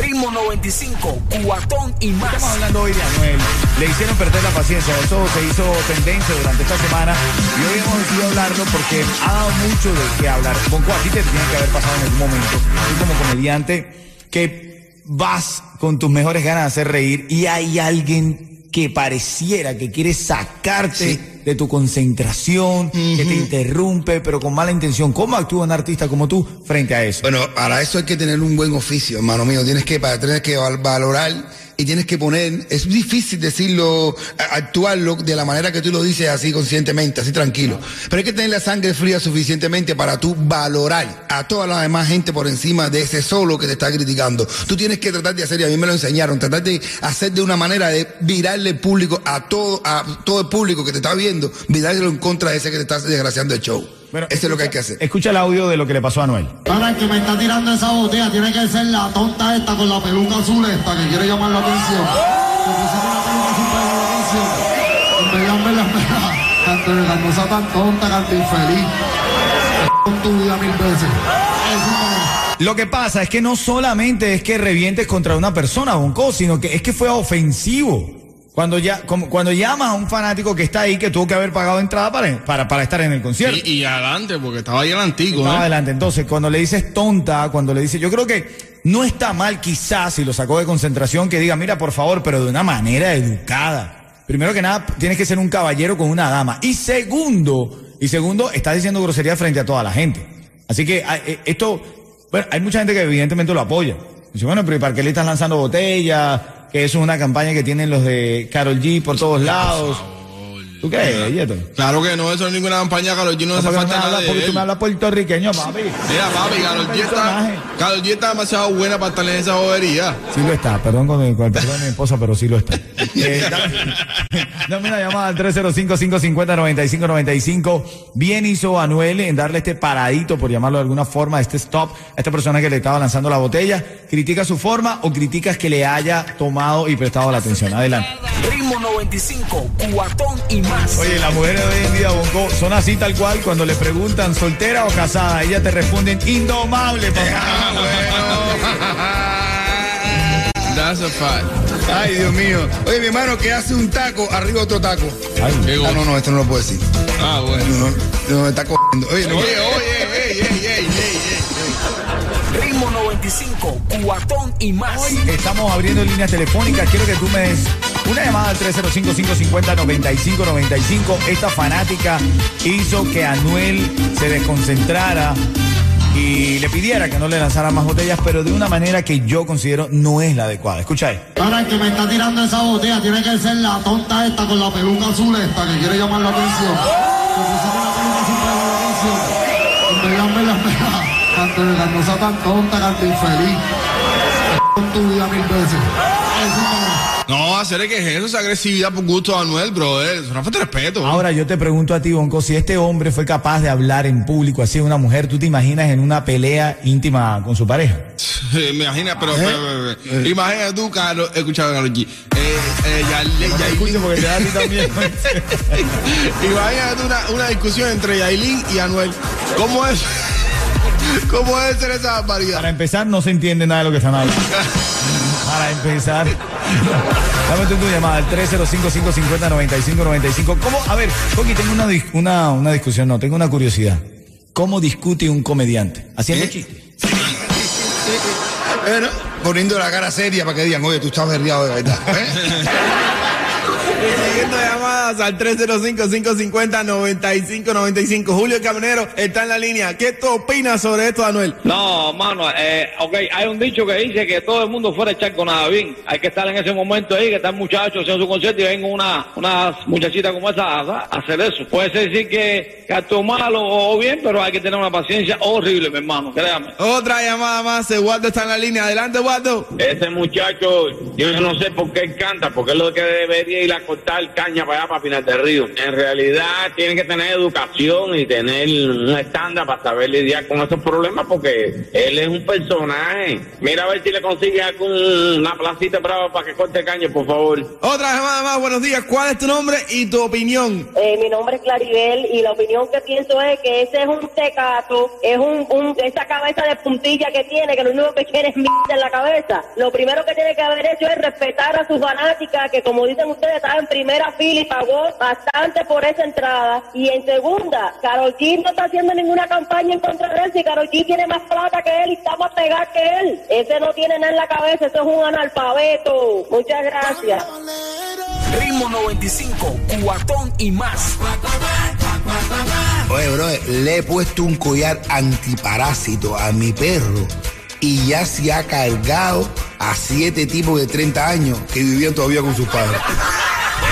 Ritmo 95, cuatón y más. Estamos hablando hoy de Anuel. Le hicieron perder la paciencia. Eso se hizo tendencia durante esta semana. Y hoy hemos decidido hablarlo porque ha dado mucho de qué hablar. Bonco, a te tiene que haber pasado en algún momento. Tú como comediante que vas con tus mejores ganas de hacer reír y hay alguien que pareciera que quiere sacarte de tu concentración, que te interrumpe, pero con mala intención. ¿Cómo actúa un artista como tú frente a eso? Bueno, para eso hay que tener un buen oficio, hermano mío. Tienes que, para, tienes que val- valorar y tienes que poner, es difícil decirlo, actuarlo de la manera que tú lo dices así conscientemente, así tranquilo. Pero hay que tener la sangre fría suficientemente para tú valorar a toda la demás gente por encima de ese solo que te está criticando. Tú tienes que tratar de hacer, y a mí me lo enseñaron, tratar de hacer de una manera de virarle el público a todo, a todo el público que te está viendo, virarlo en contra de ese que te está desgraciando el show. Bueno, Eso es lo que hay que hacer. Escucha el audio de lo que le pasó a Anuel. Ahora el que me está tirando esa botella tiene que ser la tonta esta con la peluca azul esta que quiere llamar la atención. Que pusieron una peluca azul para llamar la atención. En de tan tonta, canto infeliz. Con tu vida mil veces. Lo que pasa es que no solamente es que revientes contra una persona, Bonco, sino que es que fue ofensivo. Cuando ya, como- cuando llamas a un fanático que está ahí, que tuvo que haber pagado entrada para, para, para estar en el concierto. Y, y adelante, porque estaba ahí adelantico, Estaba ¿eh? adelante. Entonces, cuando le dices tonta, cuando le dices, yo creo que no está mal quizás si lo sacó de concentración que diga, mira, por favor, pero de una manera educada. Primero que nada, tienes que ser un caballero con una dama. Y segundo, y segundo, estás diciendo grosería frente a toda la gente. Así que ah, eh, esto, bueno, hay mucha gente que evidentemente lo apoya. Dice, bueno, pero ¿y ¿para qué le estás lanzando botellas? Que eso es una campaña que tienen los de Carol G por todos lados. ¿Tú qué, Yeto? Claro que no, eso no es ninguna campaña, Carol G no hace Porque, falta nada porque tú me hablas puertorriqueño, papi. Mira, papi, Carol G está. Karol G está demasiado buena para estar en esa bobería. Sí lo está, perdón con el, con el perdón de mi esposa, pero sí lo está. Eh, dame, dame una llamada al 305-550-9595. Bien hizo Anuel en darle este paradito, por llamarlo de alguna forma, este stop a esta persona que le estaba lanzando la botella. ¿Critica su forma o criticas que le haya tomado y prestado la atención? Adelante. Ritmo 95, cuatón y más. Oye, las mujeres de hoy en día, Bonco, son así tal cual cuando le preguntan soltera o casada. Ellas te responden indomable, papá. That's a fact. Ay, Dios mío. Oye, mi hermano, que hace un taco, arriba otro taco. Ay, Ah, no, no, esto no lo puedo decir. Ah, bueno. No, no, no, me está cogiendo. Oye, no. Oye, oye, ey, ey, 25, cuatón y más. Hoy estamos abriendo líneas telefónicas. Quiero que tú me des una llamada al 305-550-9595. Esta fanática hizo que Anuel se desconcentrara y le pidiera que no le lanzara más botellas, pero de una manera que yo considero no es la adecuada. Escucháis. Para el que me está tirando esa botella, tiene que ser la tonta esta con la peluca azul esta que quiere llamar la atención. ¡Oh! La peluca azul la atención. No sea tan tonta, canto infeliz. Con tu vida mil veces. No. Hacer que es eso, esa agresividad por gusto de Anuel, brother. Es una falta de respeto. Ahora yo te pregunto a ti, Bonco, si este hombre fue capaz de hablar en público así de una mujer, ¿tú te imaginas en una pelea íntima con su pareja? Imagina, pero, pero, pero, pero, imagina tú, Carlos, escuchaba a Karol G. Eh, eh, Yailin- porque te da a ti también. Imagínate una, una discusión entre Yailin y Anuel. ¿Cómo es? ¿Cómo debe ser esa barbaridad? Para empezar, no se entiende nada de lo que están hablando. Para empezar, dame tu llamada al 305-550-9595. ¿Cómo? A ver, Coqui, tengo una, una, una discusión, no, tengo una curiosidad. ¿Cómo discute un comediante? ¿Haciendo ¿Eh? chistes? Bueno, poniendo la cara seria para que digan, oye, tú estás berriado de verdad. ¿eh? Siguiendo llamadas al 305-550-9595. Julio Caminero está en la línea. ¿Qué tú opinas sobre esto, Anuel? No, mano, eh, ok, hay un dicho que dice que todo el mundo fuera a echar con nada bien. Hay que estar en ese momento ahí, que están muchachos haciendo su concierto y venga una, una muchachita como esa a, a hacer eso. Puede ser decir que, que actuó malo o bien, pero hay que tener una paciencia horrible, mi hermano, créame. Otra llamada más. Eduardo está en la línea. Adelante, Eduardo. Ese muchacho, yo no sé por qué él canta, porque es lo que debería ir a cortar caña para allá, para final del río. En realidad tiene que tener educación y tener un estándar para saber lidiar con esos problemas porque él es un personaje. Mira a ver si le consigue una placita brava para que corte caño, por favor. Otra semana más, buenos días. ¿Cuál es tu nombre y tu opinión? Eh, mi nombre es Claribel y la opinión que pienso es que ese es un tecato, es un, un esa cabeza de puntilla que tiene, que lo único que quiere es mierda en la cabeza. Lo primero que tiene que haber hecho es respetar a sus fanáticas, que como dicen ustedes, en primera fila y pagó bastante por esa entrada. Y en segunda, Karol G no está haciendo ninguna campaña en contra de él, si Karol G tiene más plata que él y está más pegada que él. Ese no tiene nada en la cabeza, eso es un analfabeto. Muchas gracias. Ritmo 95, cuatón y más. Oye, bro, le he puesto un collar antiparásito a mi perro y ya se ha cargado a siete tipos de 30 años que vivían todavía con sus padres.